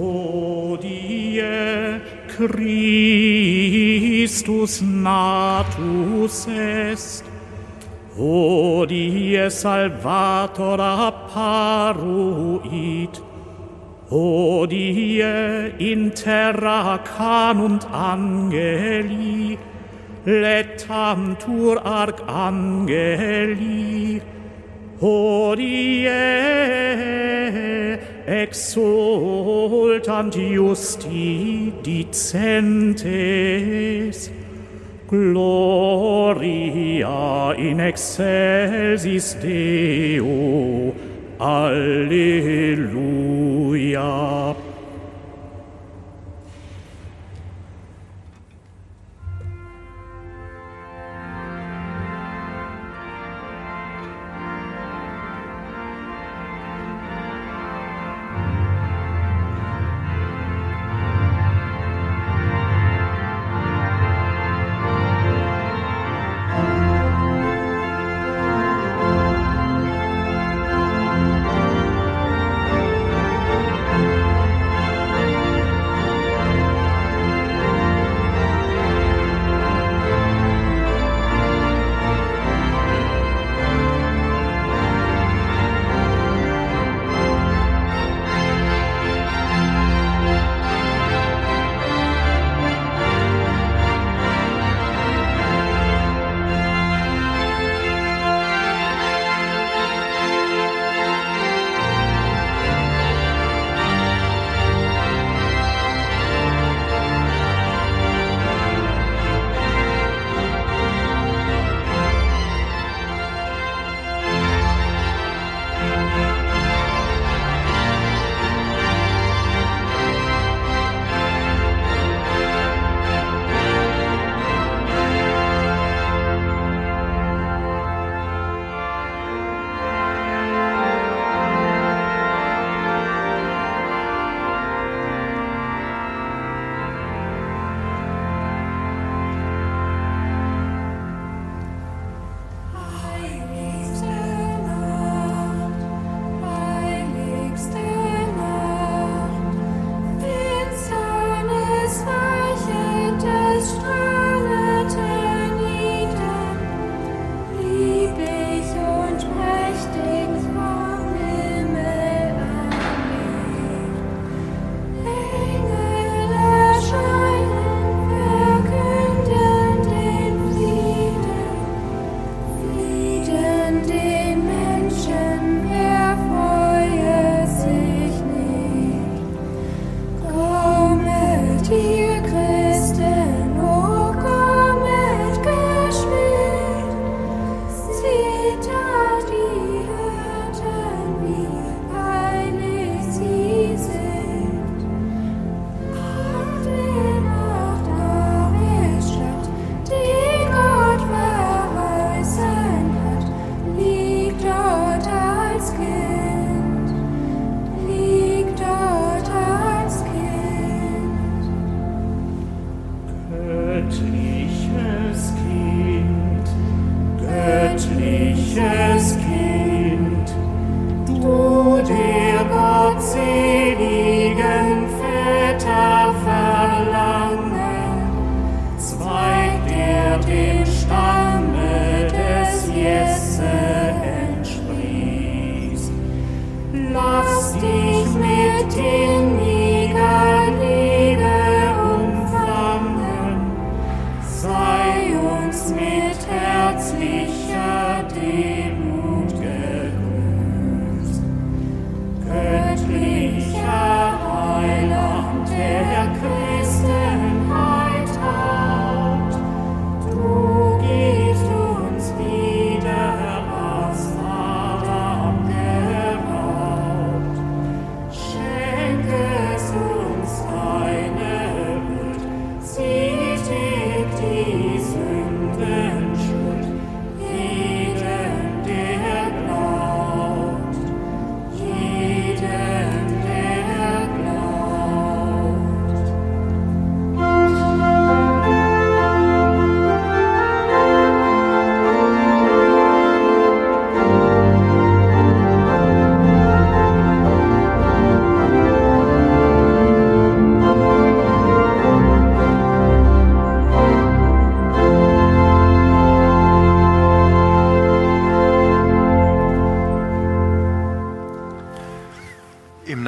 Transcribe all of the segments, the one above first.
Hodie Christus natus est, Hodie salvator apparuit, Hodie in terra canunt angeli, letantur arcangeli, Hodie exultant justi dicentes, Gloria in excelsis Deo, Alleluia.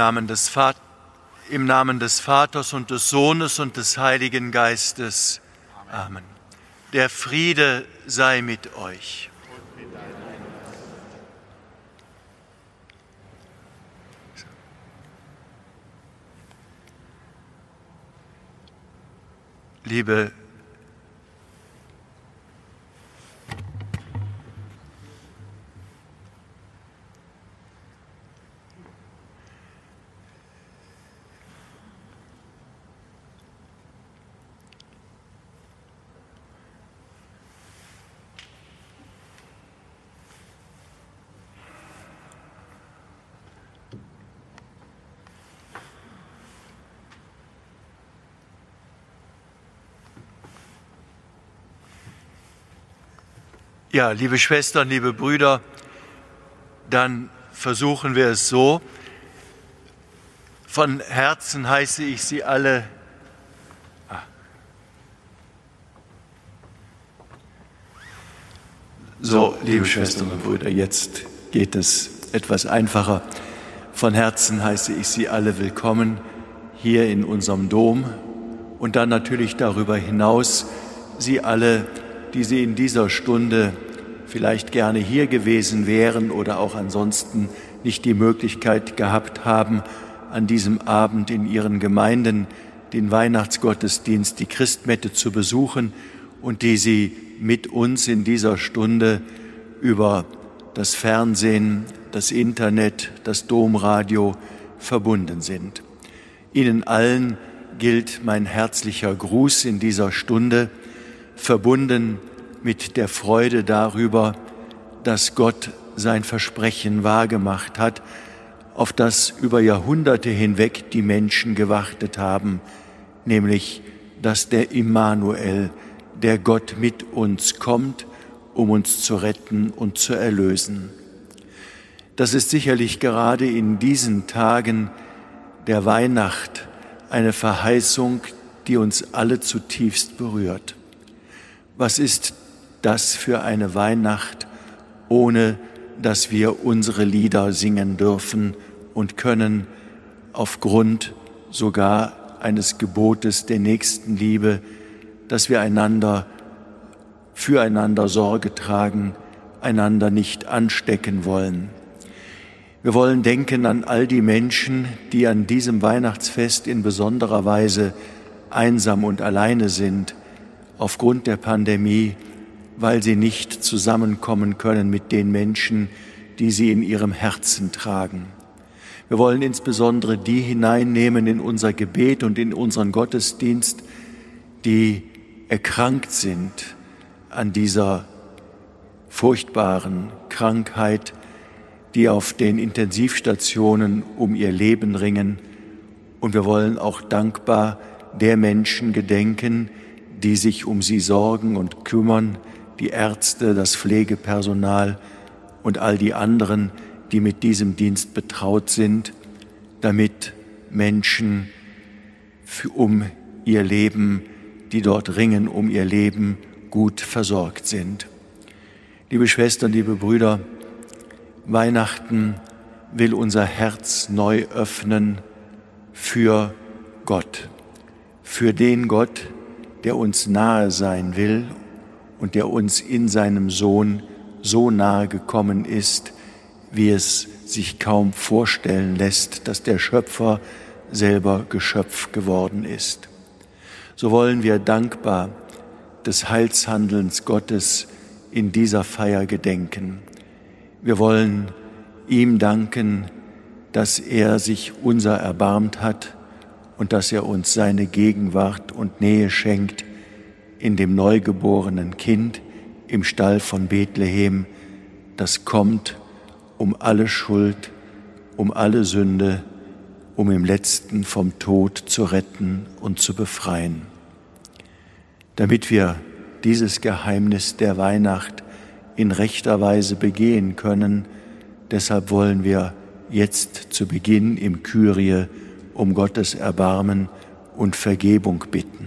Namen des, Im Namen des Vaters und des Sohnes und des Heiligen Geistes. Amen. Der Friede sei mit euch. Liebe Ja, liebe Schwestern, liebe Brüder, dann versuchen wir es so. Von Herzen heiße ich Sie alle. So, liebe Schwestern und Brüder, jetzt geht es etwas einfacher. Von Herzen heiße ich Sie alle willkommen hier in unserem Dom und dann natürlich darüber hinaus Sie alle die Sie in dieser Stunde vielleicht gerne hier gewesen wären oder auch ansonsten nicht die Möglichkeit gehabt haben, an diesem Abend in Ihren Gemeinden den Weihnachtsgottesdienst, die Christmette zu besuchen und die Sie mit uns in dieser Stunde über das Fernsehen, das Internet, das Domradio verbunden sind. Ihnen allen gilt mein herzlicher Gruß in dieser Stunde verbunden mit der Freude darüber, dass Gott sein Versprechen wahrgemacht hat, auf das über Jahrhunderte hinweg die Menschen gewartet haben, nämlich dass der Immanuel, der Gott mit uns kommt, um uns zu retten und zu erlösen. Das ist sicherlich gerade in diesen Tagen der Weihnacht eine Verheißung, die uns alle zutiefst berührt. Was ist das für eine Weihnacht, ohne dass wir unsere Lieder singen dürfen und können, aufgrund sogar eines Gebotes der Nächstenliebe, dass wir einander füreinander Sorge tragen, einander nicht anstecken wollen. Wir wollen denken an all die Menschen, die an diesem Weihnachtsfest in besonderer Weise einsam und alleine sind, aufgrund der Pandemie, weil sie nicht zusammenkommen können mit den Menschen, die sie in ihrem Herzen tragen. Wir wollen insbesondere die hineinnehmen in unser Gebet und in unseren Gottesdienst, die erkrankt sind an dieser furchtbaren Krankheit, die auf den Intensivstationen um ihr Leben ringen. Und wir wollen auch dankbar der Menschen gedenken, die sich um sie sorgen und kümmern, die Ärzte, das Pflegepersonal und all die anderen, die mit diesem Dienst betraut sind, damit Menschen um ihr Leben, die dort ringen um ihr Leben, gut versorgt sind. Liebe Schwestern, liebe Brüder, Weihnachten will unser Herz neu öffnen für Gott, für den Gott, der uns nahe sein will und der uns in seinem Sohn so nahe gekommen ist, wie es sich kaum vorstellen lässt, dass der Schöpfer selber Geschöpf geworden ist. So wollen wir dankbar des Heilshandelns Gottes in dieser Feier gedenken. Wir wollen ihm danken, dass er sich unser erbarmt hat und dass er uns seine Gegenwart und Nähe schenkt in dem neugeborenen Kind im Stall von Bethlehem, das kommt, um alle Schuld, um alle Sünde, um im letzten vom Tod zu retten und zu befreien. Damit wir dieses Geheimnis der Weihnacht in rechter Weise begehen können, deshalb wollen wir jetzt zu Beginn im Kyrie um Gottes Erbarmen und Vergebung bitten.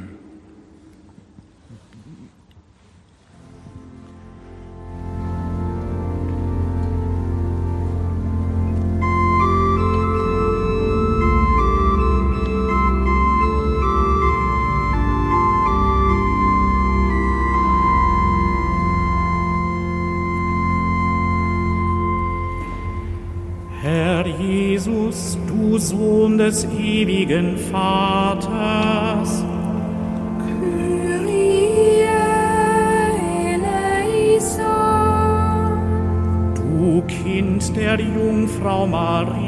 Ewigen Vaters. Kyrie eleison. Du Kind der Jungfrau Maria.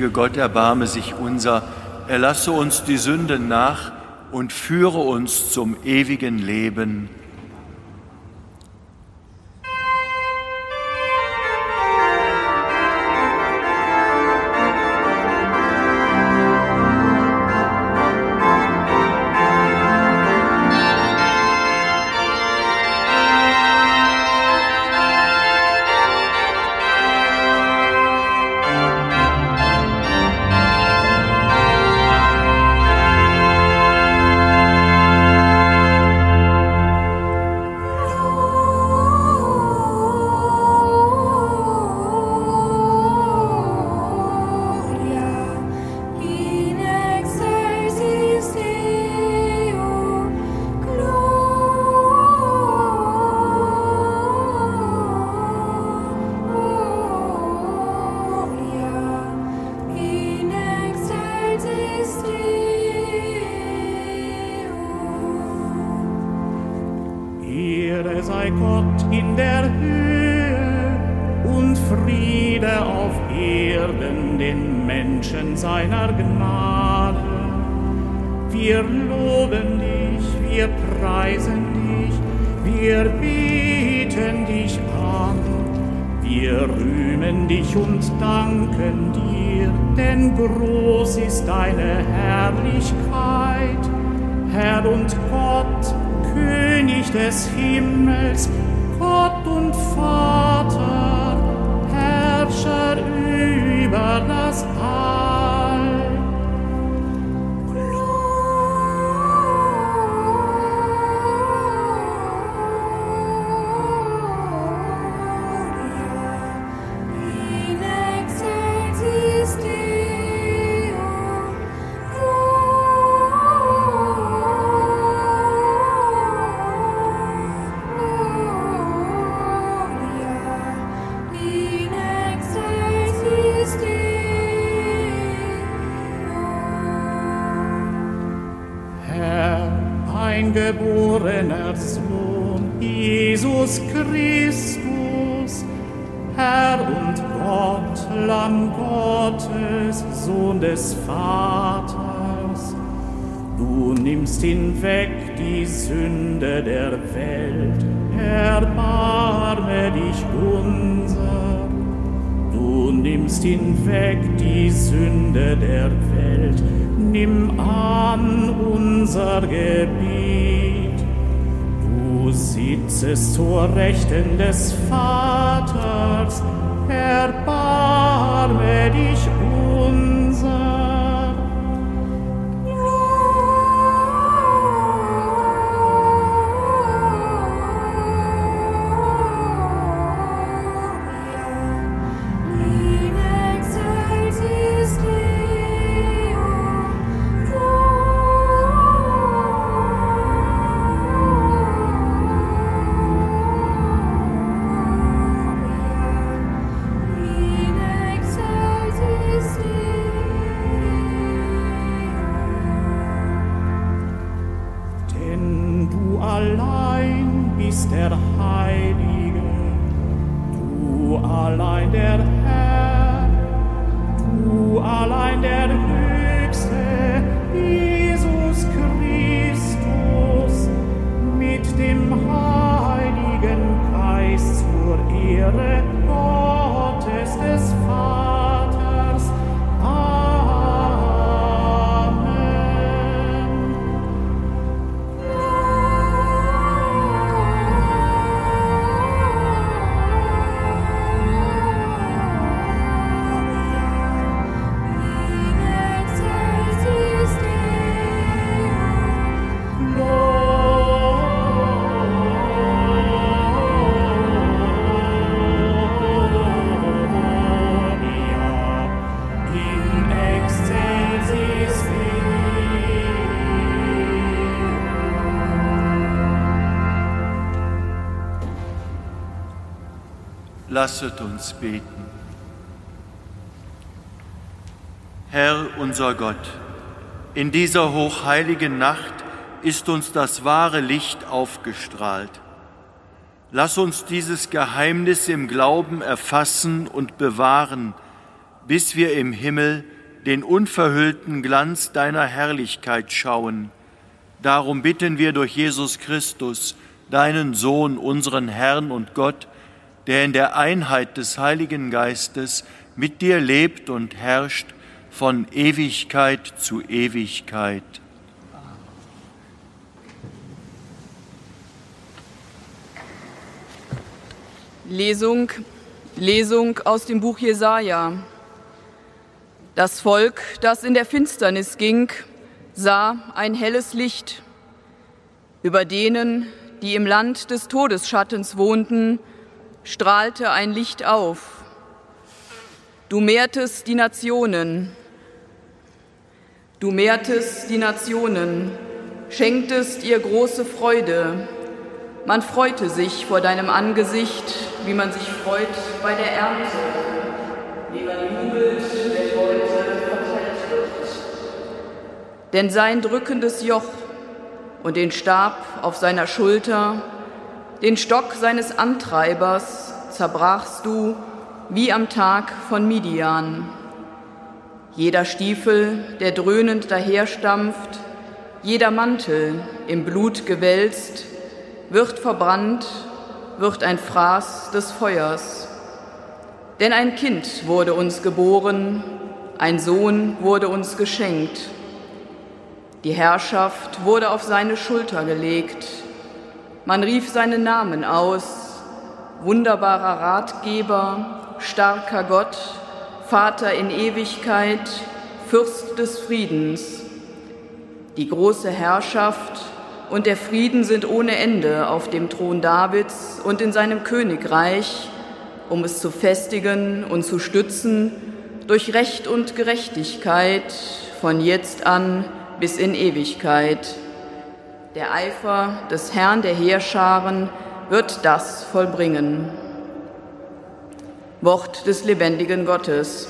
Allmächtige Gott erbarme sich unser, erlasse uns die Sünden nach und führe uns zum ewigen Leben. Ehre sei Gott in der Höhe und Friede auf Erden den Menschen seiner Gnade. Wir loben dich, wir preisen dich, wir beten dich an. Wir rühmen dich und danken dir, denn groß ist deine Herrlichkeit. Herr und Gott, König des Himmels, Gott und Vater, Herrscher über das All. Der Welt, nimm an unser Gebet. Du sitzest zur Rechten des Vaters, erbarme dich unser. Lasset uns beten. Herr unser Gott, in dieser hochheiligen Nacht ist uns das wahre Licht aufgestrahlt. Lass uns dieses Geheimnis im Glauben erfassen und bewahren, bis wir im Himmel den unverhüllten Glanz deiner Herrlichkeit schauen. Darum bitten wir durch Jesus Christus, deinen Sohn, unseren Herrn und Gott, der in der Einheit des Heiligen Geistes mit dir lebt und herrscht von Ewigkeit zu Ewigkeit. Lesung, Lesung aus dem Buch Jesaja. Das Volk, das in der Finsternis ging, sah ein helles Licht. Über denen, die im Land des Todesschattens wohnten, strahlte ein Licht auf. Du mehrtest die Nationen, du mehrtest die Nationen, schenktest ihr große Freude. Man freute sich vor deinem Angesicht, wie man sich freut bei der Ernte, wie man jubelt, wenn Beute verteilt wird. Denn sein drückendes Joch und den Stab auf seiner Schulter, den Stock seines Antreibers zerbrachst du wie am Tag von Midian. Jeder Stiefel, der dröhnend daherstampft, jeder Mantel im Blut gewälzt, wird verbrannt, wird ein Fraß des Feuers. Denn ein Kind wurde uns geboren, ein Sohn wurde uns geschenkt. Die Herrschaft wurde auf seine Schulter gelegt. Man rief seinen Namen aus, wunderbarer Ratgeber, starker Gott, Vater in Ewigkeit, Fürst des Friedens. Die große Herrschaft und der Frieden sind ohne Ende auf dem Thron Davids und in seinem Königreich, um es zu festigen und zu stützen durch Recht und Gerechtigkeit von jetzt an bis in Ewigkeit. Der Eifer des Herrn der Heerscharen wird das vollbringen. Wort des lebendigen Gottes.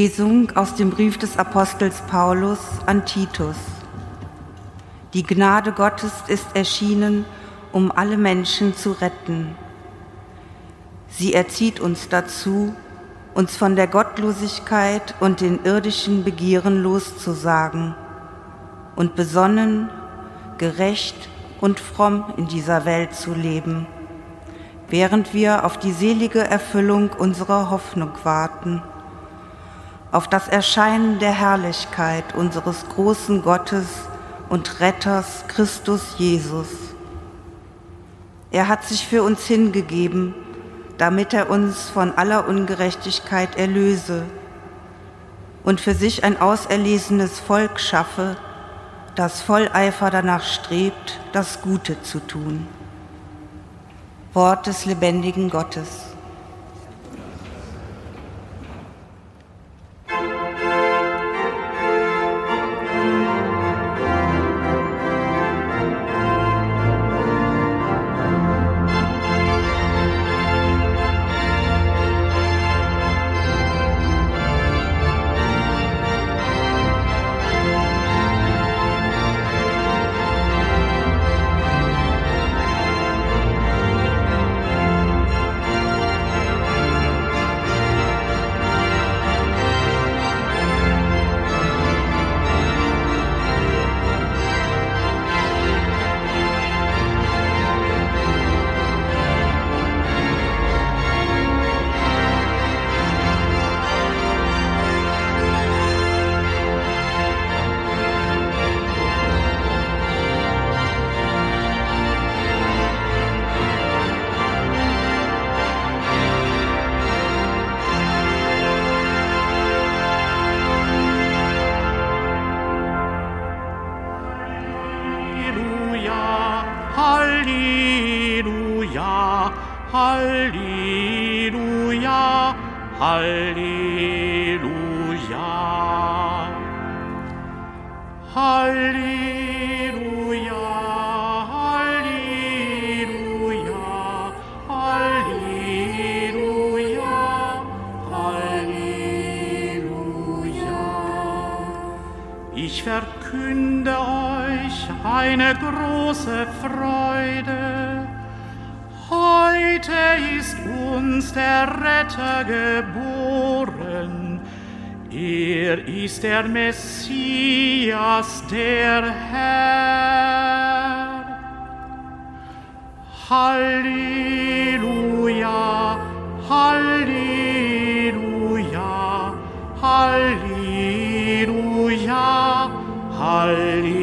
Lesung aus dem Brief des Apostels Paulus an Titus. Die Gnade Gottes ist erschienen, um alle Menschen zu retten. Sie erzieht uns dazu, uns von der Gottlosigkeit und den irdischen Begieren loszusagen und besonnen, gerecht und fromm in dieser Welt zu leben, während wir auf die selige Erfüllung unserer Hoffnung warten, auf das Erscheinen der Herrlichkeit unseres großen Gottes und Retters Christus Jesus. Er hat sich für uns hingegeben, damit er uns von aller Ungerechtigkeit erlöse und für sich ein auserlesenes Volk schaffe, das voll Eifer danach strebt, das Gute zu tun. Wort des lebendigen Gottes. Ist der Messias, der Herr. Halleluja, Halleluja, Halleluja, Halleluja.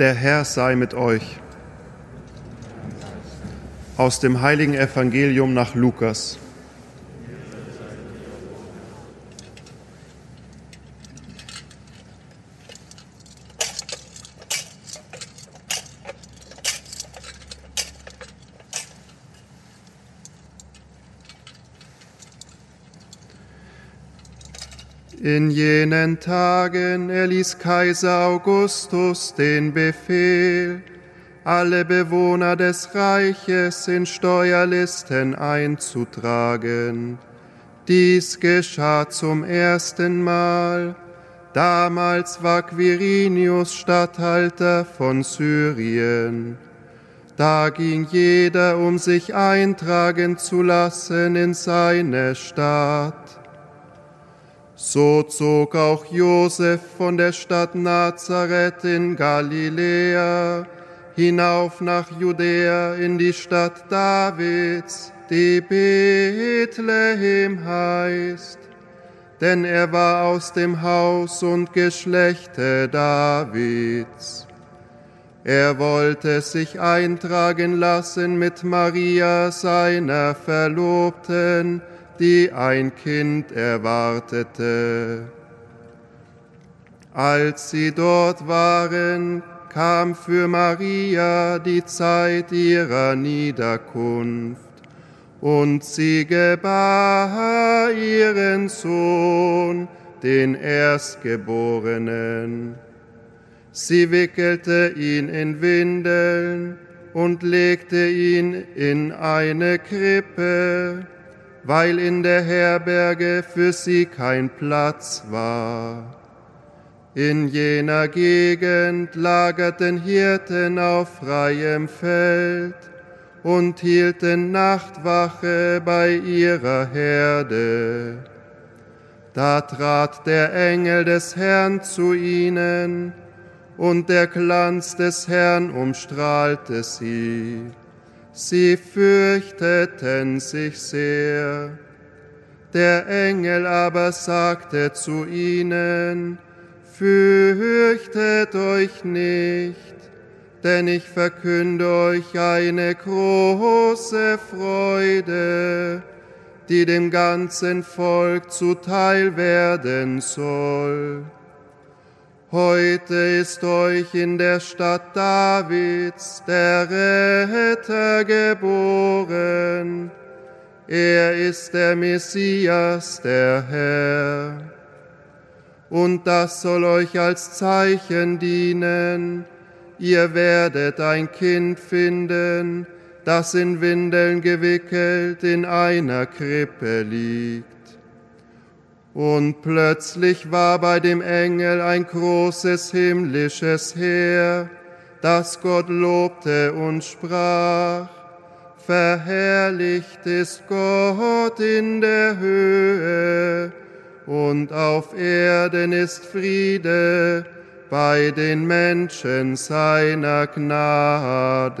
Der Herr sei mit euch aus dem heiligen Evangelium nach Lukas. In jenen Tagen erließ Kaiser Augustus den Befehl, alle Bewohner des Reiches in Steuerlisten einzutragen. Dies geschah zum ersten Mal. Damals war Quirinius Statthalter von Syrien. Da ging jeder, um sich eintragen zu lassen in seine Stadt. So zog auch Josef von der Stadt Nazareth in Galiläa hinauf nach Judäa in die Stadt Davids, die Bethlehem heißt, denn er war aus dem Haus und Geschlechte Davids. Er wollte sich eintragen lassen mit Maria, seiner Verlobten, die ein Kind erwartete. Als sie dort waren, kam für Maria die Zeit ihrer Niederkunft und sie gebar ihren Sohn, den Erstgeborenen. Sie wickelte ihn in Windeln und legte ihn in eine Krippe, weil in der Herberge für sie kein Platz war. In jener Gegend lagerten Hirten auf freiem Feld und hielten Nachtwache bei ihrer Herde. Da trat der Engel des Herrn zu ihnen, und der Glanz des Herrn umstrahlte sie. Sie fürchteten sich sehr. Der Engel aber sagte zu ihnen, Fürchtet euch nicht, denn ich verkünde euch eine große Freude, die dem ganzen Volk zuteil werden soll. Heute ist euch in der Stadt Davids der Retter geboren. Er ist der Messias, der Herr und das soll euch als Zeichen dienen. Ihr werdet ein Kind finden, das in Windeln gewickelt in einer Krippe liegt. Und plötzlich war bei dem Engel ein großes himmlisches Heer, das Gott lobte und sprach, Verherrlicht ist Gott in der Höhe und auf Erden ist Friede bei den Menschen seiner Gnade.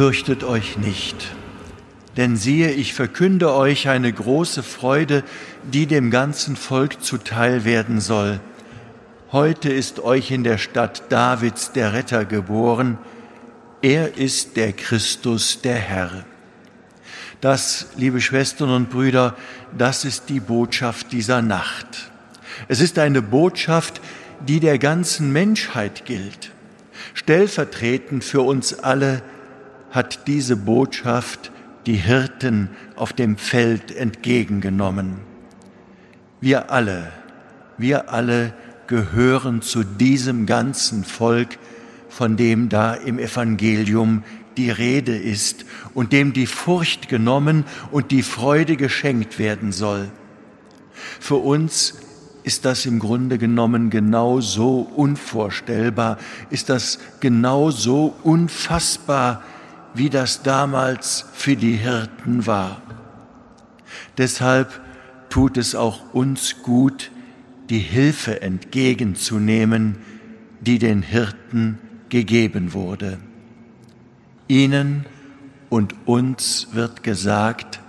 Fürchtet euch nicht, denn siehe, ich verkünde euch eine große Freude, die dem ganzen Volk zuteil werden soll. Heute ist euch in der Stadt Davids der Retter geboren, er ist der Christus, der Herr. Das, liebe Schwestern und Brüder, das ist die Botschaft dieser Nacht. Es ist eine Botschaft, die der ganzen Menschheit gilt, stellvertretend für uns alle, hat diese Botschaft die Hirten auf dem Feld entgegengenommen. Wir alle, wir alle gehören zu diesem ganzen Volk, von dem da im Evangelium die Rede ist und dem die Furcht genommen und die Freude geschenkt werden soll. Für uns ist das im Grunde genommen genau so unvorstellbar, ist das genau so unfassbar, wie das damals für die Hirten war. Deshalb tut es auch uns gut, die Hilfe entgegenzunehmen, die den Hirten gegeben wurde. Ihnen und uns wird gesagt,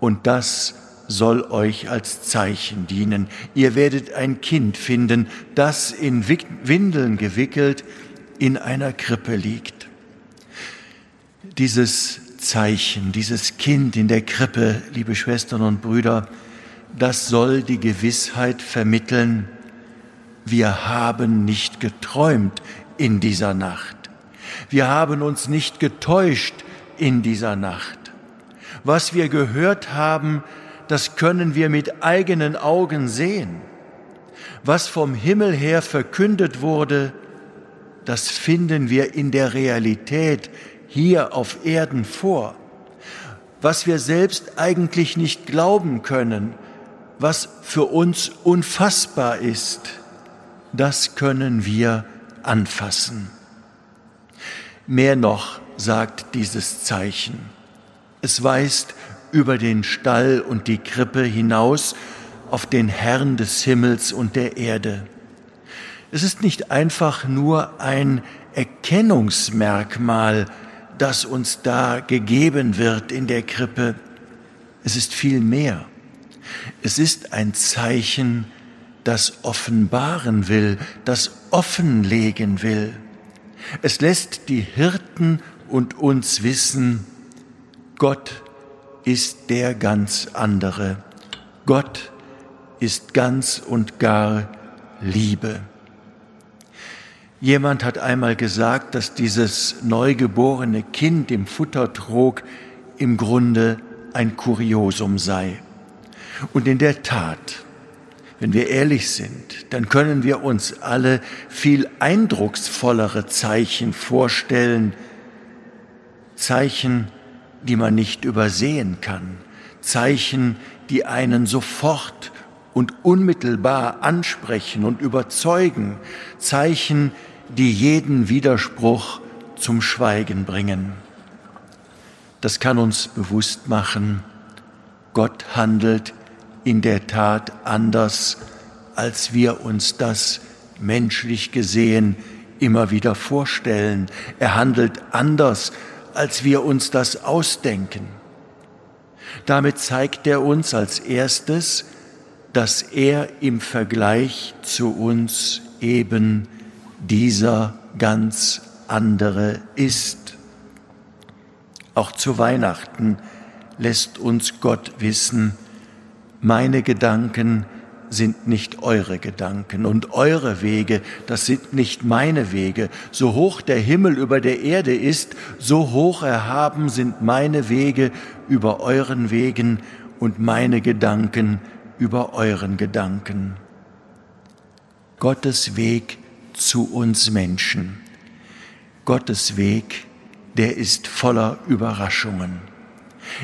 und das soll euch als Zeichen dienen. Ihr werdet ein Kind finden, das in Windeln gewickelt in einer Krippe liegt dieses Zeichen, dieses Kind in der Krippe, liebe Schwestern und Brüder, das soll die Gewissheit vermitteln, wir haben nicht geträumt in dieser Nacht. Wir haben uns nicht getäuscht in dieser Nacht. Was wir gehört haben, das können wir mit eigenen Augen sehen. Was vom Himmel her verkündet wurde, das finden wir in der Realität hier auf Erden vor, was wir selbst eigentlich nicht glauben können, was für uns unfassbar ist, das können wir anfassen. Mehr noch sagt dieses Zeichen. Es weist über den Stall und die Krippe hinaus auf den Herrn des Himmels und der Erde. Es ist nicht einfach nur ein Erkennungsmerkmal, das uns da gegeben wird in der Krippe. Es ist viel mehr. Es ist ein Zeichen, das offenbaren will, das offenlegen will. Es lässt die Hirten und uns wissen, Gott ist der ganz andere. Gott ist ganz und gar Liebe. Jemand hat einmal gesagt, dass dieses neugeborene Kind im Futtertrog im Grunde ein Kuriosum sei. Und in der Tat, wenn wir ehrlich sind, dann können wir uns alle viel eindrucksvollere Zeichen vorstellen, Zeichen, die man nicht übersehen kann, Zeichen, die einen sofort und unmittelbar ansprechen und überzeugen, Zeichen, die jeden Widerspruch zum Schweigen bringen. Das kann uns bewusst machen, Gott handelt in der Tat anders, als wir uns das menschlich gesehen immer wieder vorstellen. Er handelt anders, als wir uns das ausdenken. Damit zeigt er uns als erstes, dass er im Vergleich zu uns eben dieser ganz andere ist. Auch zu Weihnachten lässt uns Gott wissen, meine Gedanken sind nicht eure Gedanken und eure Wege, das sind nicht meine Wege. So hoch der Himmel über der Erde ist, so hoch erhaben sind meine Wege über euren Wegen und meine Gedanken über euren Gedanken. Gottes Weg zu uns Menschen. Gottes Weg, der ist voller Überraschungen.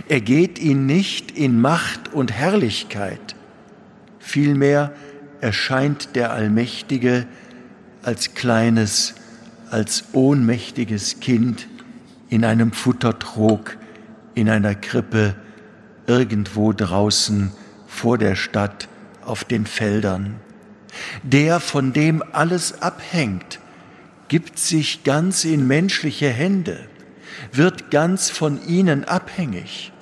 Er geht ihn nicht in Macht und Herrlichkeit, vielmehr erscheint der Allmächtige als kleines, als ohnmächtiges Kind in einem Futtertrog, in einer Krippe, irgendwo draußen vor der Stadt auf den Feldern. Der, von dem alles abhängt, gibt sich ganz in menschliche Hände, wird ganz von ihnen abhängig.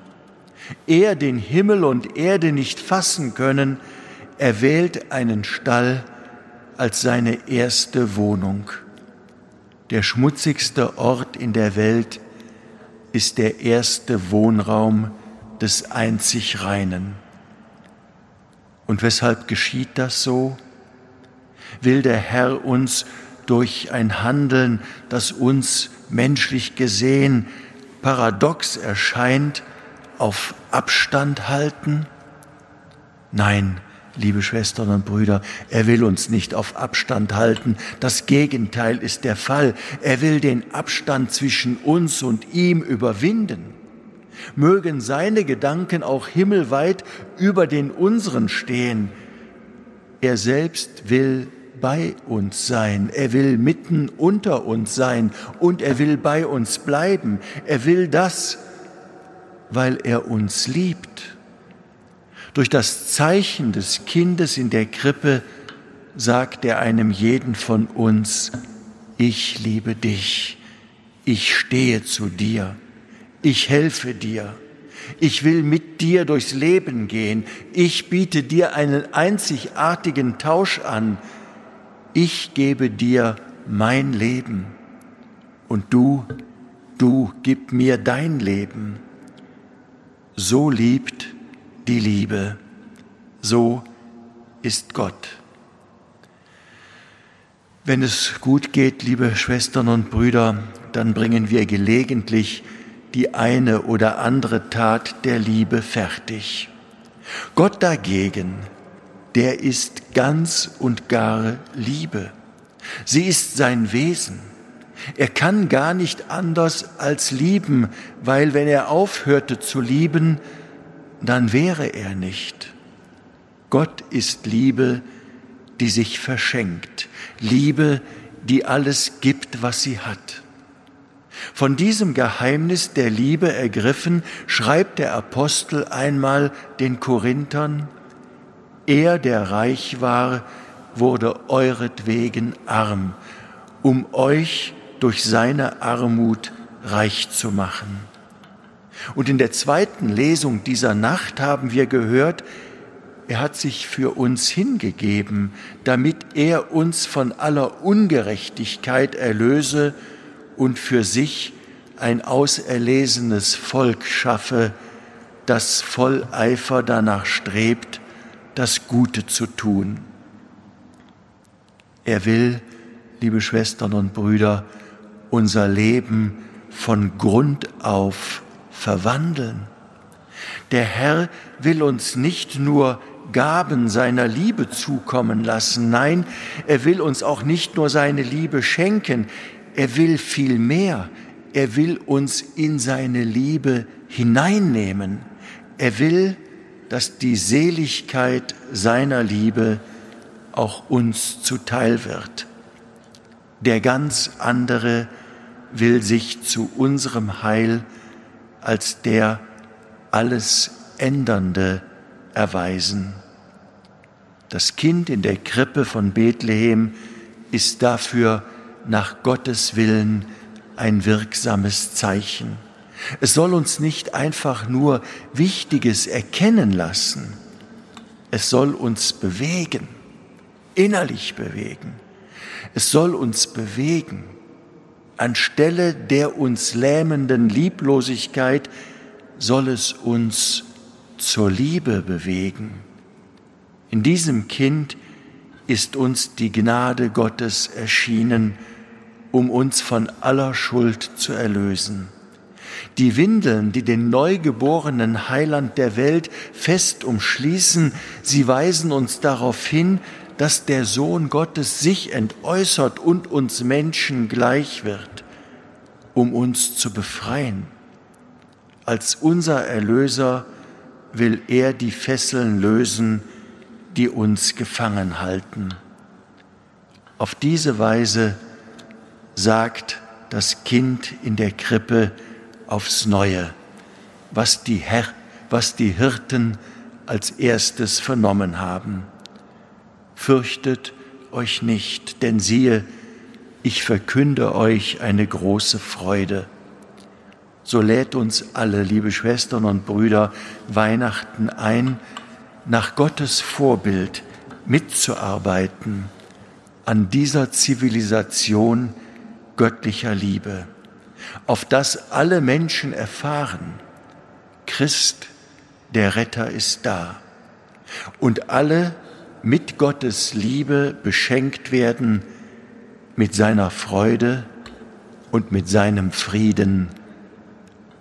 Er, den Himmel und Erde nicht fassen können, erwählt einen Stall als seine erste Wohnung. Der schmutzigste Ort in der Welt ist der erste Wohnraum des einzig Reinen. Und weshalb geschieht das so? Will der Herr uns durch ein Handeln, das uns menschlich gesehen paradox erscheint, auf Abstand halten? Nein, liebe Schwestern und Brüder, er will uns nicht auf Abstand halten. Das Gegenteil ist der Fall. Er will den Abstand zwischen uns und ihm überwinden. Mögen seine Gedanken auch himmelweit über den unseren stehen. Er selbst will bei uns sein, er will mitten unter uns sein und er will bei uns bleiben. Er will das, weil er uns liebt. Durch das Zeichen des Kindes in der Krippe sagt er einem jeden von uns, ich liebe dich, ich stehe zu dir, ich helfe dir, ich will mit dir durchs Leben gehen, ich biete dir einen einzigartigen Tausch an, ich gebe dir mein Leben und du, du gib mir dein Leben. So liebt die Liebe, so ist Gott. Wenn es gut geht, liebe Schwestern und Brüder, dann bringen wir gelegentlich die eine oder andere Tat der Liebe fertig. Gott dagegen der ist ganz und gar Liebe. Sie ist sein Wesen. Er kann gar nicht anders als lieben, weil wenn er aufhörte zu lieben, dann wäre er nicht. Gott ist Liebe, die sich verschenkt, Liebe, die alles gibt, was sie hat. Von diesem Geheimnis der Liebe ergriffen, schreibt der Apostel einmal den Korinthern, er, der reich war, wurde euretwegen arm, um euch durch seine Armut reich zu machen. Und in der zweiten Lesung dieser Nacht haben wir gehört, er hat sich für uns hingegeben, damit er uns von aller Ungerechtigkeit erlöse und für sich ein auserlesenes Volk schaffe, das voll Eifer danach strebt, das Gute zu tun. Er will, liebe Schwestern und Brüder, unser Leben von Grund auf verwandeln. Der Herr will uns nicht nur Gaben seiner Liebe zukommen lassen, nein, er will uns auch nicht nur seine Liebe schenken, er will viel mehr, er will uns in seine Liebe hineinnehmen. Er will, dass die Seligkeit seiner Liebe auch uns zuteil wird. Der ganz andere will sich zu unserem Heil als der alles Ändernde erweisen. Das Kind in der Krippe von Bethlehem ist dafür nach Gottes Willen ein wirksames Zeichen. Es soll uns nicht einfach nur Wichtiges erkennen lassen, es soll uns bewegen, innerlich bewegen. Es soll uns bewegen, anstelle der uns lähmenden Lieblosigkeit soll es uns zur Liebe bewegen. In diesem Kind ist uns die Gnade Gottes erschienen, um uns von aller Schuld zu erlösen. Die Windeln, die den neugeborenen Heiland der Welt fest umschließen, sie weisen uns darauf hin, dass der Sohn Gottes sich entäußert und uns Menschen gleich wird, um uns zu befreien. Als unser Erlöser will er die Fesseln lösen, die uns gefangen halten. Auf diese Weise sagt das Kind in der Krippe aufs Neue, was die, Herr, was die Hirten als erstes vernommen haben. Fürchtet euch nicht, denn siehe, ich verkünde euch eine große Freude. So lädt uns alle, liebe Schwestern und Brüder, Weihnachten ein, nach Gottes Vorbild mitzuarbeiten an dieser Zivilisation, göttlicher Liebe, auf das alle Menschen erfahren, Christ, der Retter, ist da und alle mit Gottes Liebe beschenkt werden, mit seiner Freude und mit seinem Frieden.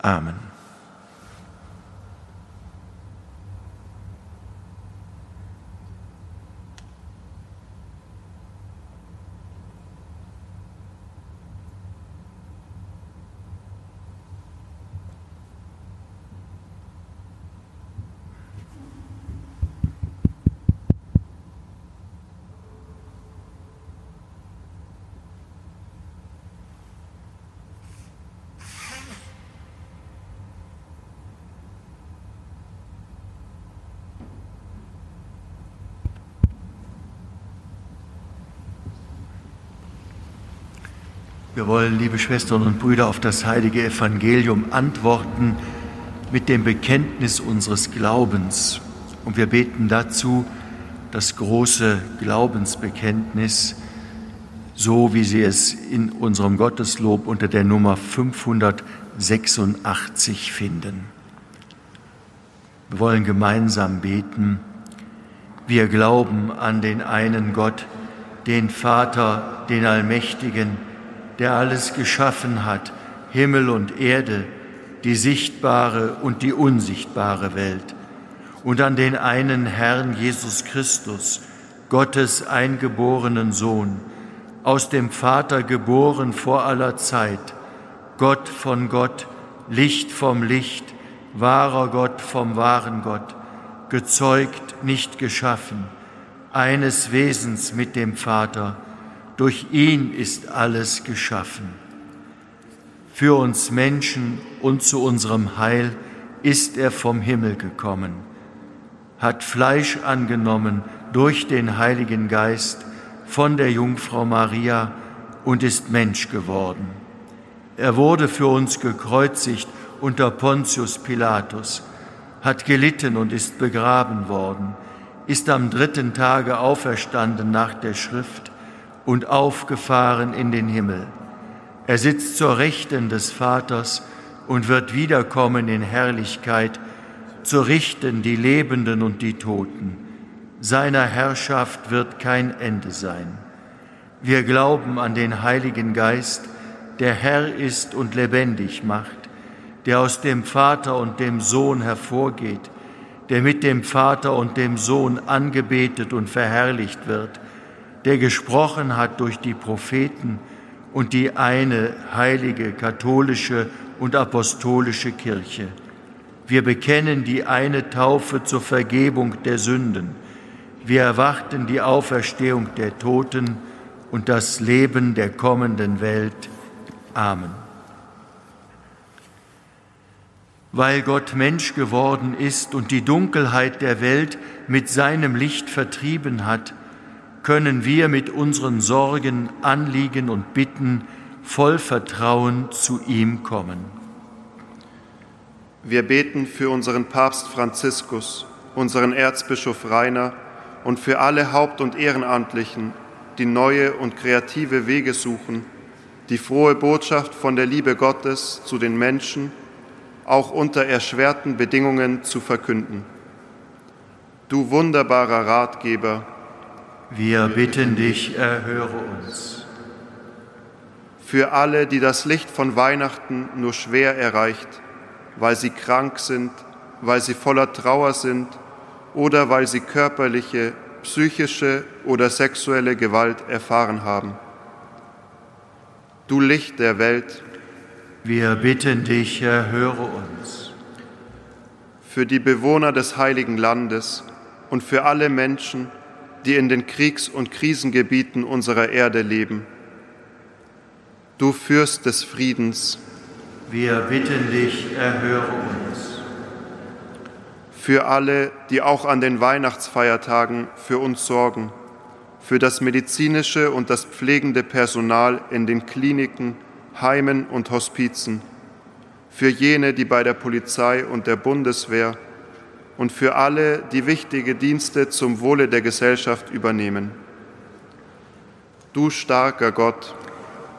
Amen. Wir wollen, liebe Schwestern und Brüder, auf das heilige Evangelium antworten mit dem Bekenntnis unseres Glaubens. Und wir beten dazu das große Glaubensbekenntnis, so wie Sie es in unserem Gotteslob unter der Nummer 586 finden. Wir wollen gemeinsam beten. Wir glauben an den einen Gott, den Vater, den Allmächtigen, der alles geschaffen hat, Himmel und Erde, die sichtbare und die unsichtbare Welt, und an den einen Herrn Jesus Christus, Gottes eingeborenen Sohn, aus dem Vater geboren vor aller Zeit, Gott von Gott, Licht vom Licht, wahrer Gott vom wahren Gott, gezeugt, nicht geschaffen, eines Wesens mit dem Vater, durch ihn ist alles geschaffen. Für uns Menschen und zu unserem Heil ist er vom Himmel gekommen, hat Fleisch angenommen durch den Heiligen Geist von der Jungfrau Maria und ist Mensch geworden. Er wurde für uns gekreuzigt unter Pontius Pilatus, hat gelitten und ist begraben worden, ist am dritten Tage auferstanden nach der Schrift und aufgefahren in den Himmel. Er sitzt zur Rechten des Vaters und wird wiederkommen in Herrlichkeit, zu richten die Lebenden und die Toten. Seiner Herrschaft wird kein Ende sein. Wir glauben an den Heiligen Geist, der Herr ist und lebendig macht, der aus dem Vater und dem Sohn hervorgeht, der mit dem Vater und dem Sohn angebetet und verherrlicht wird, der gesprochen hat durch die Propheten und die eine heilige katholische und apostolische Kirche. Wir bekennen die eine Taufe zur Vergebung der Sünden. Wir erwarten die Auferstehung der Toten und das Leben der kommenden Welt. Amen. Weil Gott Mensch geworden ist und die Dunkelheit der Welt mit seinem Licht vertrieben hat, können wir mit unseren Sorgen, Anliegen und Bitten voll Vertrauen zu ihm kommen. Wir beten für unseren Papst Franziskus, unseren Erzbischof Rainer und für alle Haupt- und Ehrenamtlichen, die neue und kreative Wege suchen, die frohe Botschaft von der Liebe Gottes zu den Menschen auch unter erschwerten Bedingungen zu verkünden. Du wunderbarer Ratgeber, wir bitten dich, erhöre uns. Für alle, die das Licht von Weihnachten nur schwer erreicht, weil sie krank sind, weil sie voller Trauer sind oder weil sie körperliche, psychische oder sexuelle Gewalt erfahren haben. Du Licht der Welt, wir bitten dich, erhöre uns. Für die Bewohner des heiligen Landes und für alle Menschen, die in den Kriegs- und Krisengebieten unserer Erde leben. Du Fürst des Friedens, wir bitten dich, erhöre uns. Für alle, die auch an den Weihnachtsfeiertagen für uns sorgen, für das medizinische und das pflegende Personal in den Kliniken, Heimen und Hospizen, für jene, die bei der Polizei und der Bundeswehr und für alle, die wichtige Dienste zum Wohle der Gesellschaft übernehmen. Du starker Gott,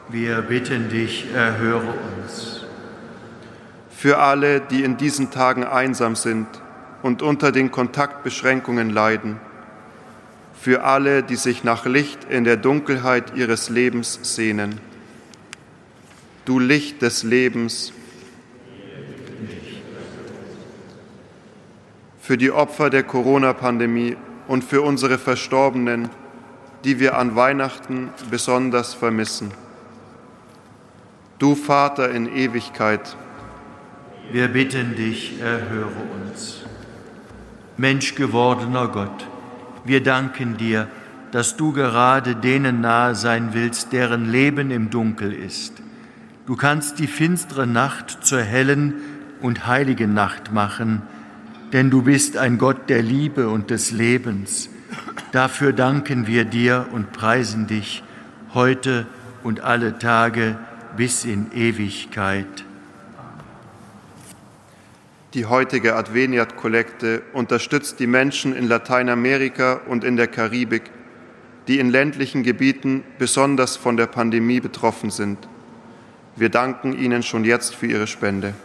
wir bitten dich, erhöre uns. Für alle, die in diesen Tagen einsam sind und unter den Kontaktbeschränkungen leiden. Für alle, die sich nach Licht in der Dunkelheit ihres Lebens sehnen. Du Licht des Lebens, für die Opfer der Corona-Pandemie und für unsere Verstorbenen, die wir an Weihnachten besonders vermissen. Du Vater in Ewigkeit, wir bitten dich, erhöre uns. Menschgewordener Gott, wir danken dir, dass du gerade denen nahe sein willst, deren Leben im Dunkel ist. Du kannst die finstere Nacht zur hellen und heiligen Nacht machen, denn du bist ein Gott der Liebe und des Lebens. Dafür danken wir dir und preisen dich heute und alle Tage bis in Ewigkeit. Die heutige Adveniat-Kollekte unterstützt die Menschen in Lateinamerika und in der Karibik, die in ländlichen Gebieten besonders von der Pandemie betroffen sind. Wir danken Ihnen schon jetzt für Ihre Spende.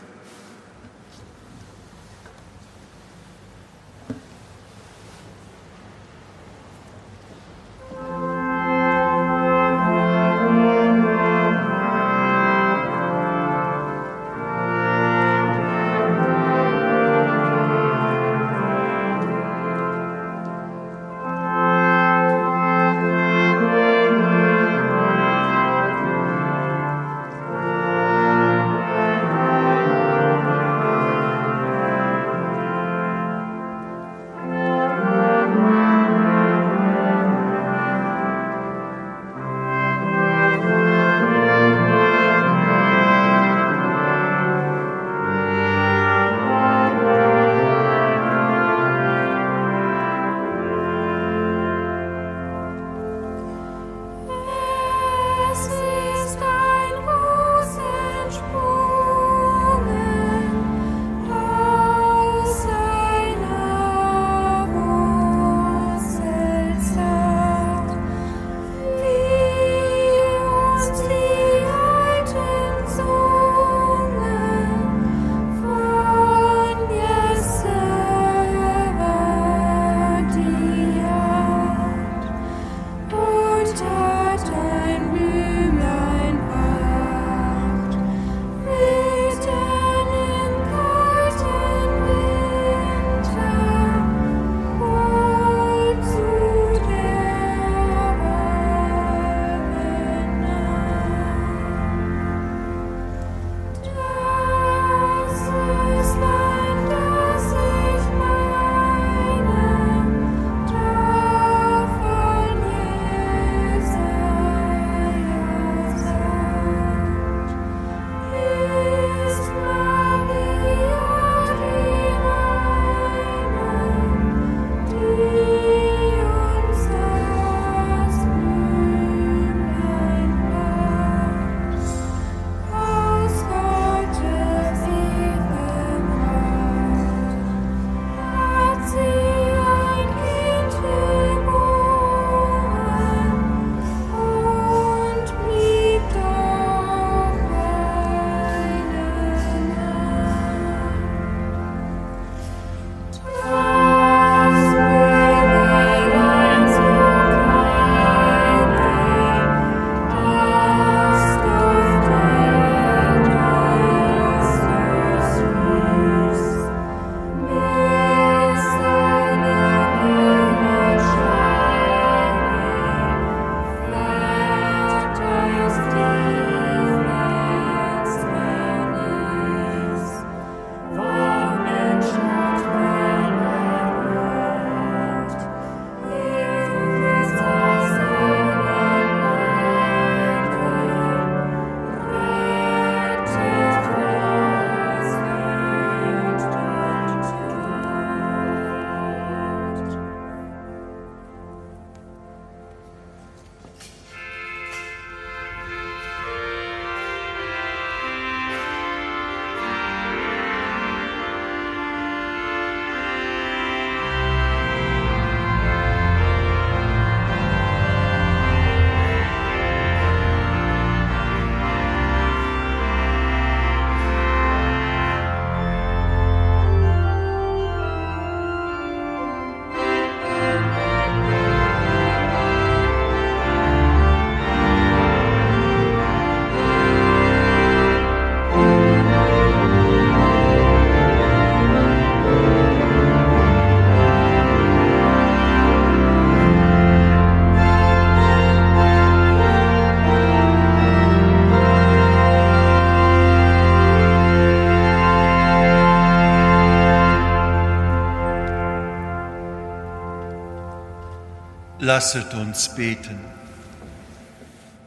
Lasset uns beten.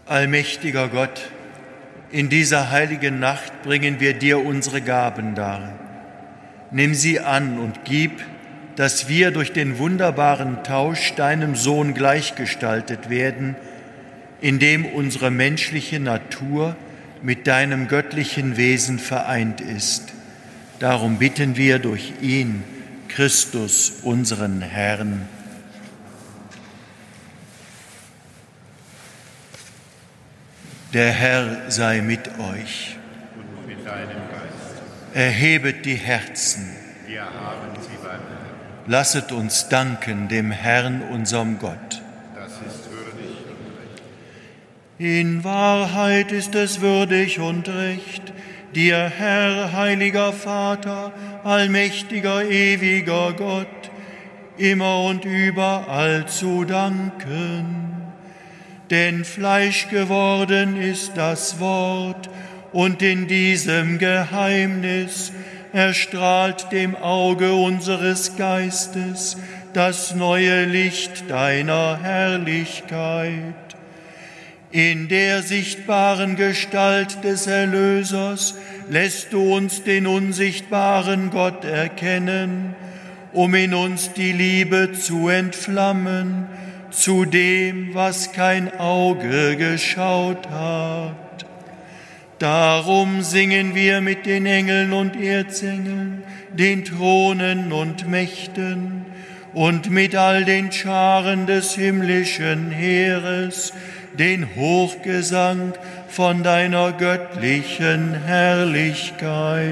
Allmächtiger Gott, in dieser heiligen Nacht bringen wir dir unsere Gaben dar. Nimm sie an und gib, dass wir durch den wunderbaren Tausch deinem Sohn gleichgestaltet werden, indem unsere menschliche Natur mit deinem göttlichen Wesen vereint ist. Darum bitten wir durch ihn, Christus, unseren Herrn. Der Herr sei mit euch. Und mit deinem Geist. Erhebet die Herzen. Wir haben sie beim Herrn. Lasset uns danken dem Herrn, unserem Gott. Das ist würdig und recht. In Wahrheit ist es würdig und recht, dir, Herr, heiliger Vater, allmächtiger, ewiger Gott, immer und überall zu danken denn Fleisch geworden ist das Wort, und in diesem Geheimnis erstrahlt dem Auge unseres Geistes das neue Licht deiner Herrlichkeit. In der sichtbaren Gestalt des Erlösers lässt du uns den unsichtbaren Gott erkennen, um in uns die Liebe zu entflammen, zu dem, was kein Auge geschaut hat. Darum singen wir mit den Engeln und Erzengeln, den Thronen und Mächten und mit all den Scharen des himmlischen Heeres den Hochgesang von deiner göttlichen Herrlichkeit.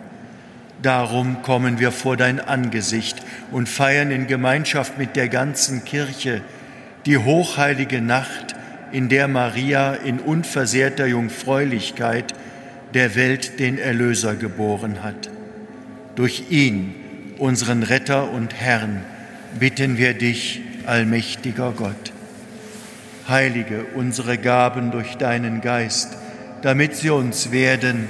Darum kommen wir vor dein Angesicht und feiern in Gemeinschaft mit der ganzen Kirche die hochheilige Nacht, in der Maria in unversehrter Jungfräulichkeit der Welt den Erlöser geboren hat. Durch ihn, unseren Retter und Herrn, bitten wir dich, allmächtiger Gott. Heilige unsere Gaben durch deinen Geist, damit sie uns werden,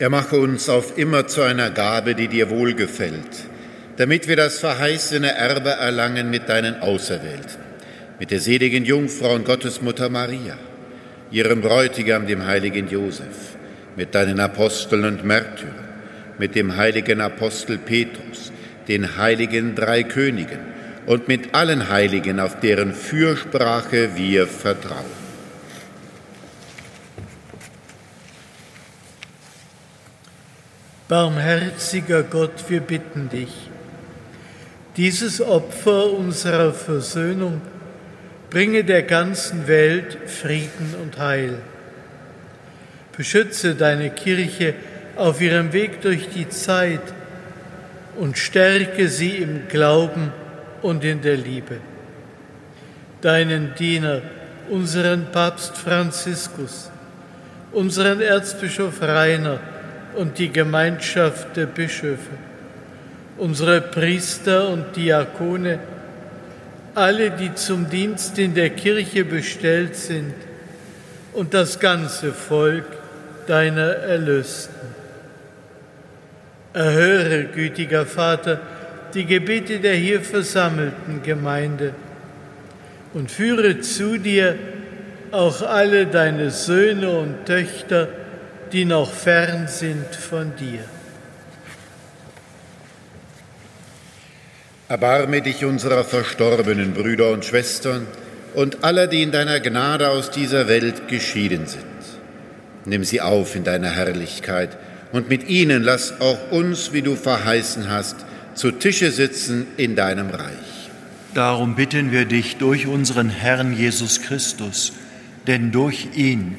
Er mache uns auf immer zu einer Gabe, die dir wohlgefällt, damit wir das verheißene Erbe erlangen mit deinen Auserwählten, mit der seligen Jungfrau und Gottesmutter Maria, ihrem Bräutigam, dem heiligen Josef, mit deinen Aposteln und Märtyrern, mit dem heiligen Apostel Petrus, den heiligen drei Königen und mit allen Heiligen, auf deren Fürsprache wir vertrauen. Barmherziger Gott, wir bitten dich, dieses Opfer unserer Versöhnung bringe der ganzen Welt Frieden und Heil. Beschütze deine Kirche auf ihrem Weg durch die Zeit und stärke sie im Glauben und in der Liebe. Deinen Diener, unseren Papst Franziskus, unseren Erzbischof Rainer, und die Gemeinschaft der Bischöfe, unsere Priester und Diakone, alle, die zum Dienst in der Kirche bestellt sind und das ganze Volk deiner Erlösten. Erhöre, gütiger Vater, die Gebete der hier versammelten Gemeinde und führe zu dir auch alle deine Söhne und Töchter, die noch fern sind von dir. Erbarme dich unserer verstorbenen Brüder und Schwestern und aller, die in deiner Gnade aus dieser Welt geschieden sind. Nimm sie auf in deiner Herrlichkeit und mit ihnen lass auch uns, wie du verheißen hast, zu Tische sitzen in deinem Reich. Darum bitten wir dich durch unseren Herrn Jesus Christus, denn durch ihn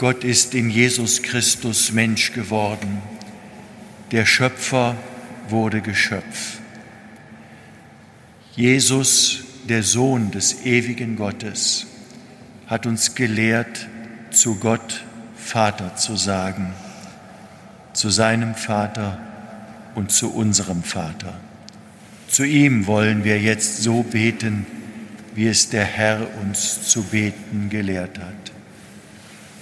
Gott ist in Jesus Christus Mensch geworden. Der Schöpfer wurde Geschöpf. Jesus, der Sohn des ewigen Gottes, hat uns gelehrt, zu Gott Vater zu sagen, zu seinem Vater und zu unserem Vater. Zu ihm wollen wir jetzt so beten, wie es der Herr uns zu beten gelehrt hat.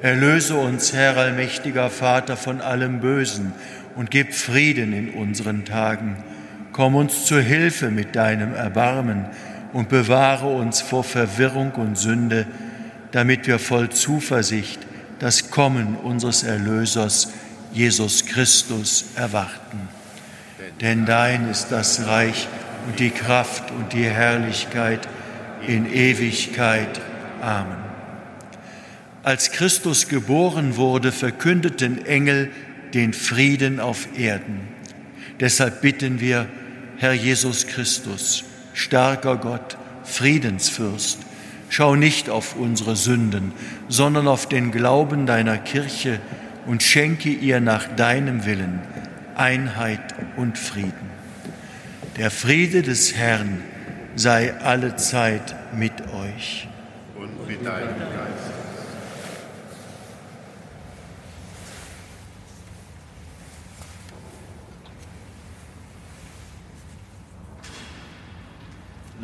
Erlöse uns, Herr allmächtiger Vater, von allem Bösen und gib Frieden in unseren Tagen. Komm uns zu Hilfe mit deinem Erbarmen und bewahre uns vor Verwirrung und Sünde, damit wir voll Zuversicht das Kommen unseres Erlösers Jesus Christus erwarten. Denn dein ist das Reich und die Kraft und die Herrlichkeit in Ewigkeit. Amen. Als Christus geboren wurde, verkündeten Engel den Frieden auf Erden. Deshalb bitten wir, Herr Jesus Christus, starker Gott, Friedensfürst, schau nicht auf unsere Sünden, sondern auf den Glauben deiner Kirche und schenke ihr nach deinem Willen Einheit und Frieden. Der Friede des Herrn sei alle Zeit mit euch. Und mit deinem Geist.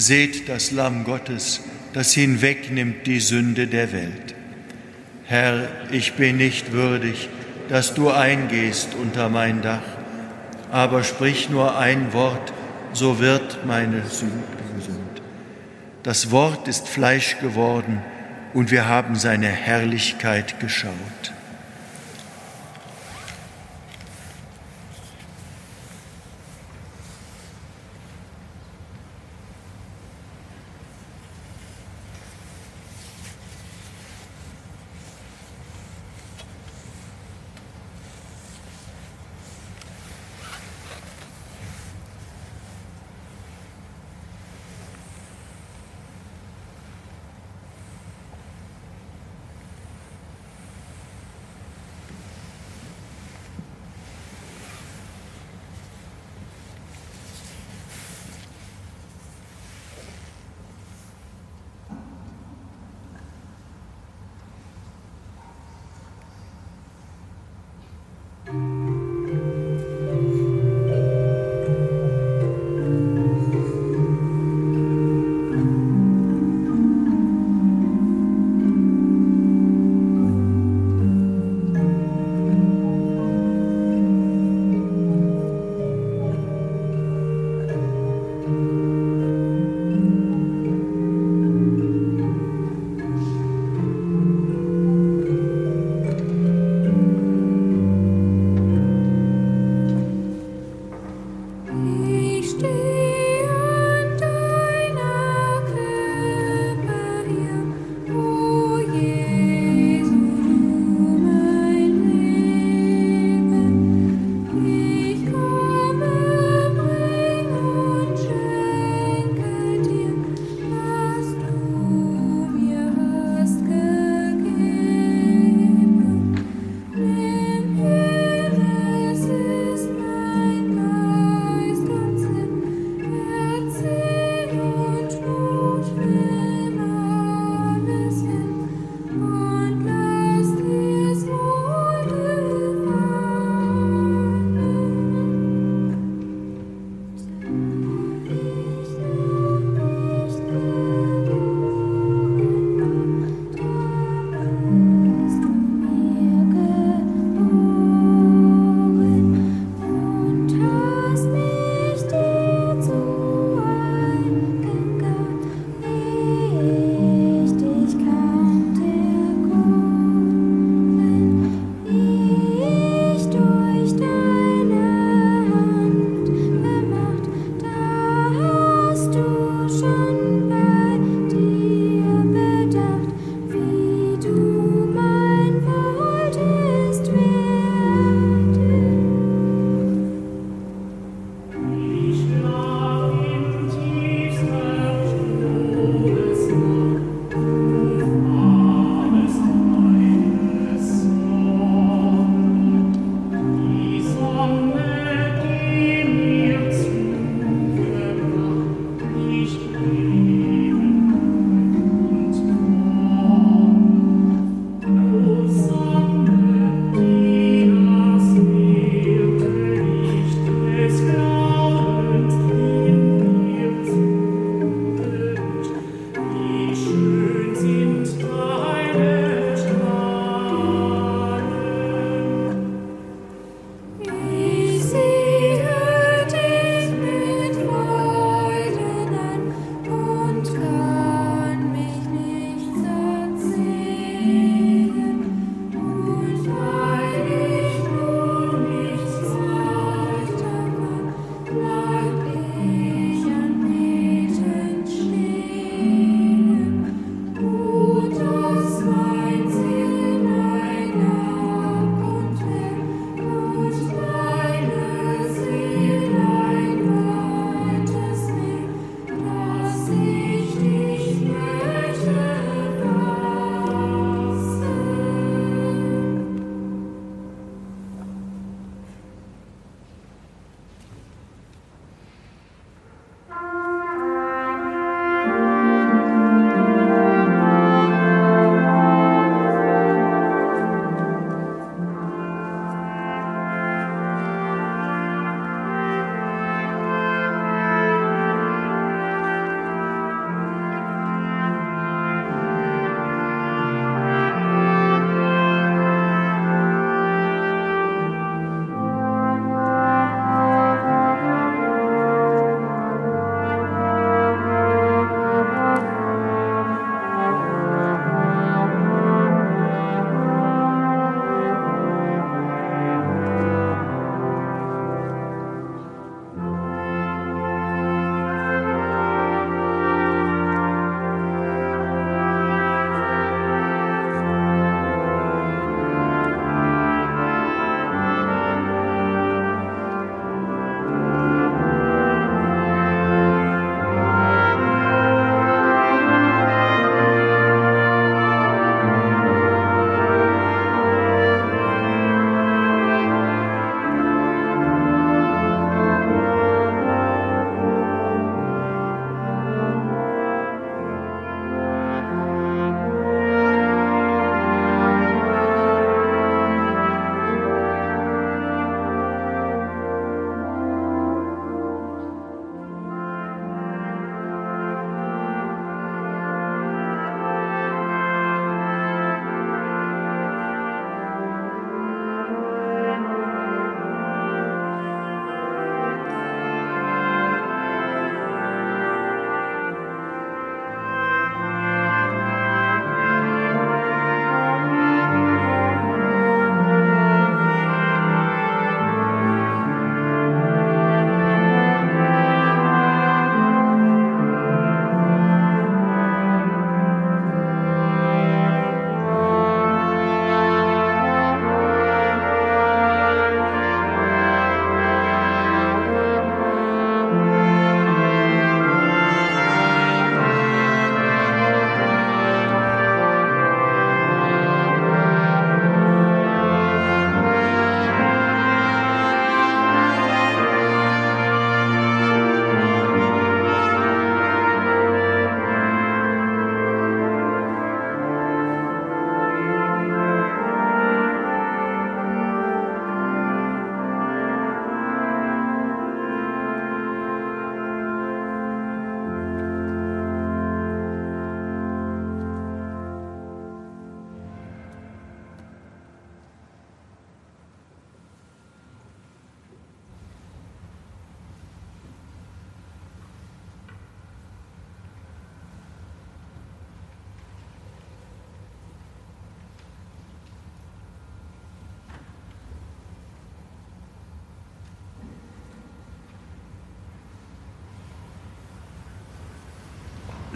Seht das Lamm Gottes, das hinwegnimmt die Sünde der Welt. Herr, ich bin nicht würdig, dass du eingehst unter mein Dach. Aber sprich nur ein Wort, so wird meine Sünde gesund. Das Wort ist Fleisch geworden und wir haben seine Herrlichkeit geschaut.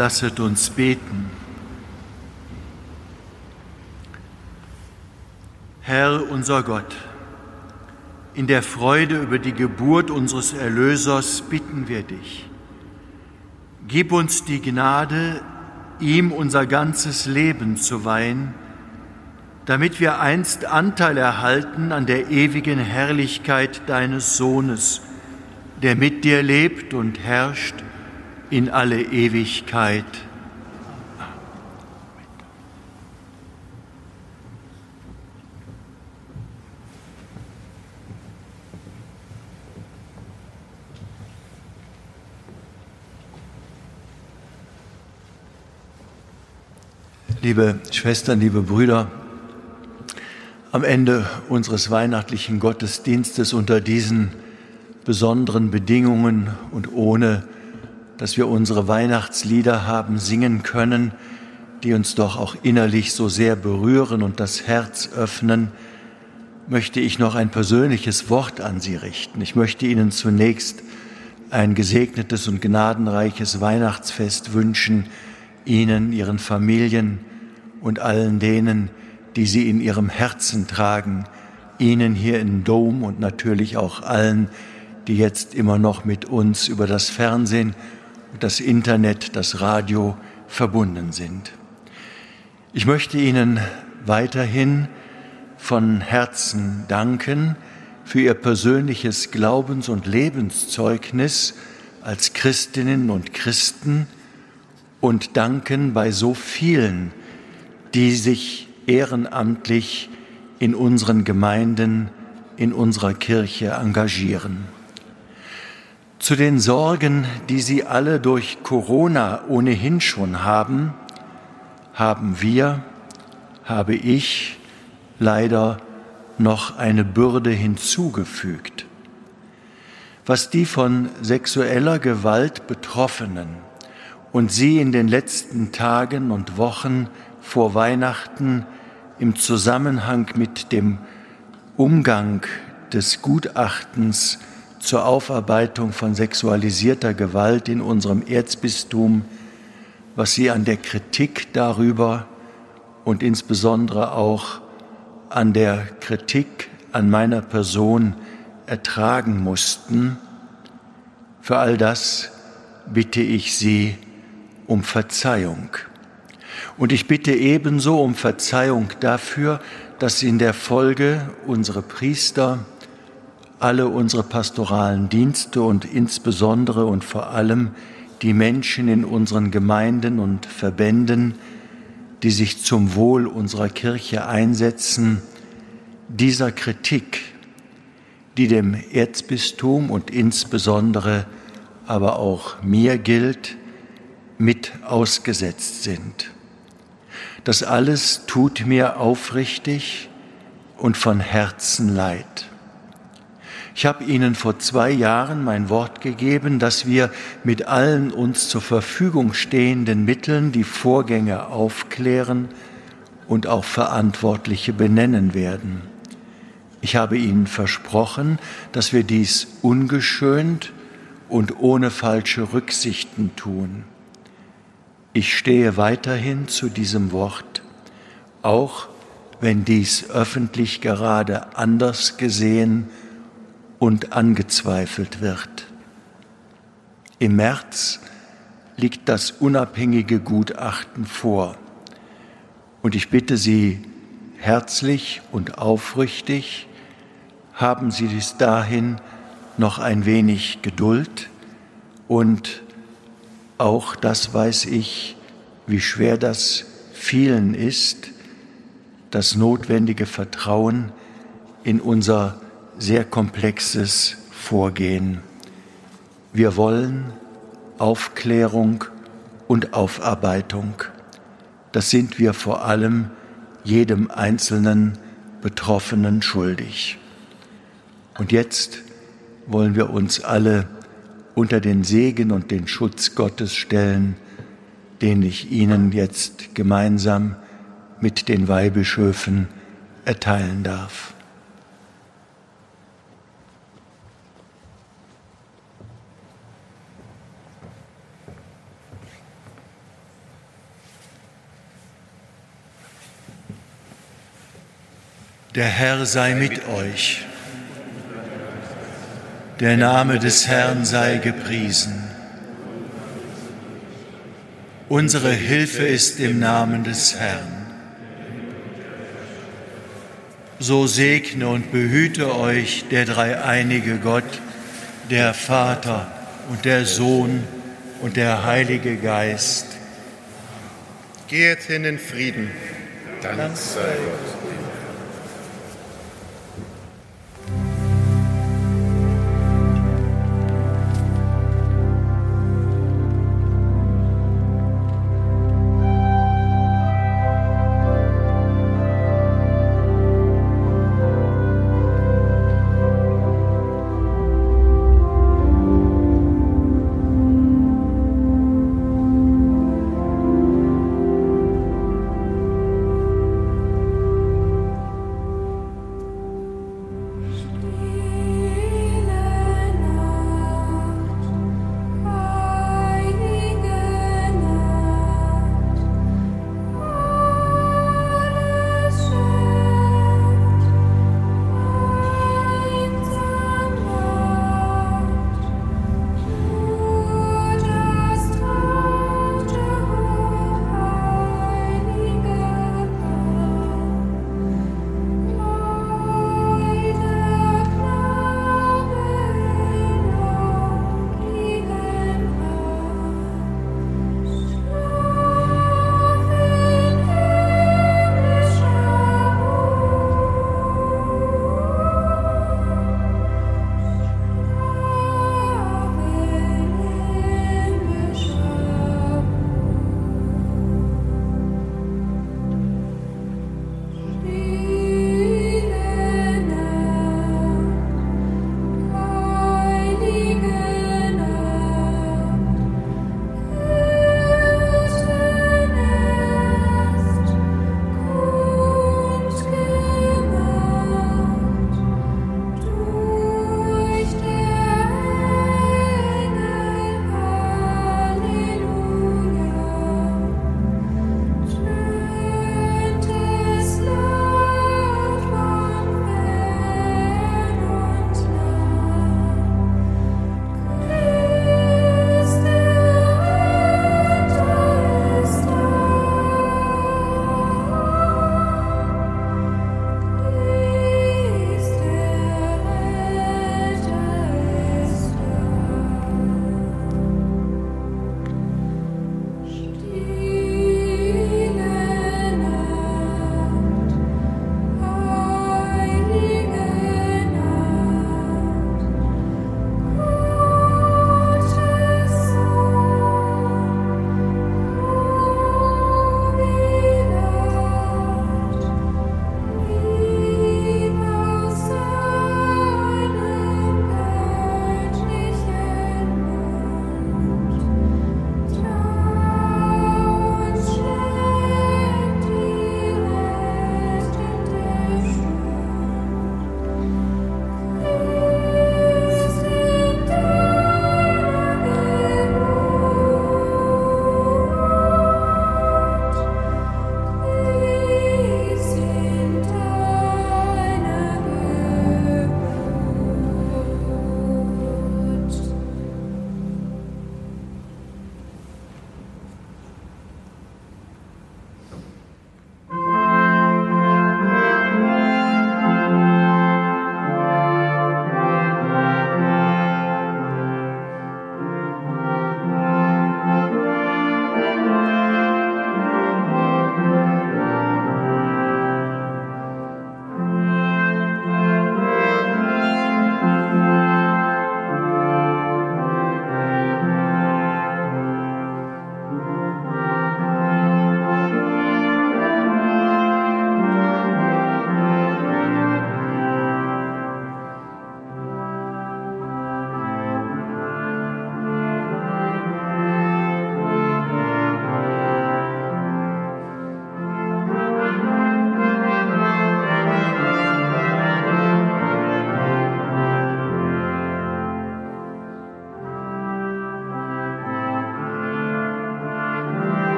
Lasset uns beten. Herr unser Gott, in der Freude über die Geburt unseres Erlösers bitten wir dich. Gib uns die Gnade, ihm unser ganzes Leben zu weihen, damit wir einst Anteil erhalten an der ewigen Herrlichkeit deines Sohnes, der mit dir lebt und herrscht in alle Ewigkeit. Liebe Schwestern, liebe Brüder, am Ende unseres weihnachtlichen Gottesdienstes unter diesen besonderen Bedingungen und ohne dass wir unsere Weihnachtslieder haben singen können, die uns doch auch innerlich so sehr berühren und das Herz öffnen, möchte ich noch ein persönliches Wort an Sie richten. Ich möchte Ihnen zunächst ein gesegnetes und gnadenreiches Weihnachtsfest wünschen, Ihnen, Ihren Familien und allen denen, die Sie in Ihrem Herzen tragen, Ihnen hier in Dom und natürlich auch allen, die jetzt immer noch mit uns über das Fernsehen das Internet, das Radio verbunden sind. Ich möchte Ihnen weiterhin von Herzen danken für Ihr persönliches Glaubens- und Lebenszeugnis als Christinnen und Christen und danken bei so vielen, die sich ehrenamtlich in unseren Gemeinden, in unserer Kirche engagieren. Zu den Sorgen, die Sie alle durch Corona ohnehin schon haben, haben wir, habe ich leider noch eine Bürde hinzugefügt. Was die von sexueller Gewalt Betroffenen und Sie in den letzten Tagen und Wochen vor Weihnachten im Zusammenhang mit dem Umgang des Gutachtens zur Aufarbeitung von sexualisierter Gewalt in unserem Erzbistum, was Sie an der Kritik darüber und insbesondere auch an der Kritik an meiner Person ertragen mussten. Für all das bitte ich Sie um Verzeihung. Und ich bitte ebenso um Verzeihung dafür, dass in der Folge unsere Priester, alle unsere pastoralen Dienste und insbesondere und vor allem die Menschen in unseren Gemeinden und Verbänden, die sich zum Wohl unserer Kirche einsetzen, dieser Kritik, die dem Erzbistum und insbesondere aber auch mir gilt, mit ausgesetzt sind. Das alles tut mir aufrichtig und von Herzen leid. Ich habe Ihnen vor zwei Jahren mein Wort gegeben, dass wir mit allen uns zur Verfügung stehenden Mitteln die Vorgänge aufklären und auch Verantwortliche benennen werden. Ich habe Ihnen versprochen, dass wir dies ungeschönt und ohne falsche Rücksichten tun. Ich stehe weiterhin zu diesem Wort, auch wenn dies öffentlich gerade anders gesehen und angezweifelt wird. Im März liegt das unabhängige Gutachten vor und ich bitte Sie herzlich und aufrichtig, haben Sie bis dahin noch ein wenig Geduld und auch das weiß ich, wie schwer das vielen ist, das notwendige Vertrauen in unser sehr komplexes Vorgehen. Wir wollen Aufklärung und Aufarbeitung. Das sind wir vor allem jedem einzelnen Betroffenen schuldig. Und jetzt wollen wir uns alle unter den Segen und den Schutz Gottes stellen, den ich Ihnen jetzt gemeinsam mit den Weihbischöfen erteilen darf. Der Herr sei mit euch. Der Name des Herrn sei gepriesen. Unsere Hilfe ist im Namen des Herrn. So segne und behüte euch der dreieinige Gott, der Vater und der Sohn und der Heilige Geist. Geht hin in Frieden. Dank sei Gott.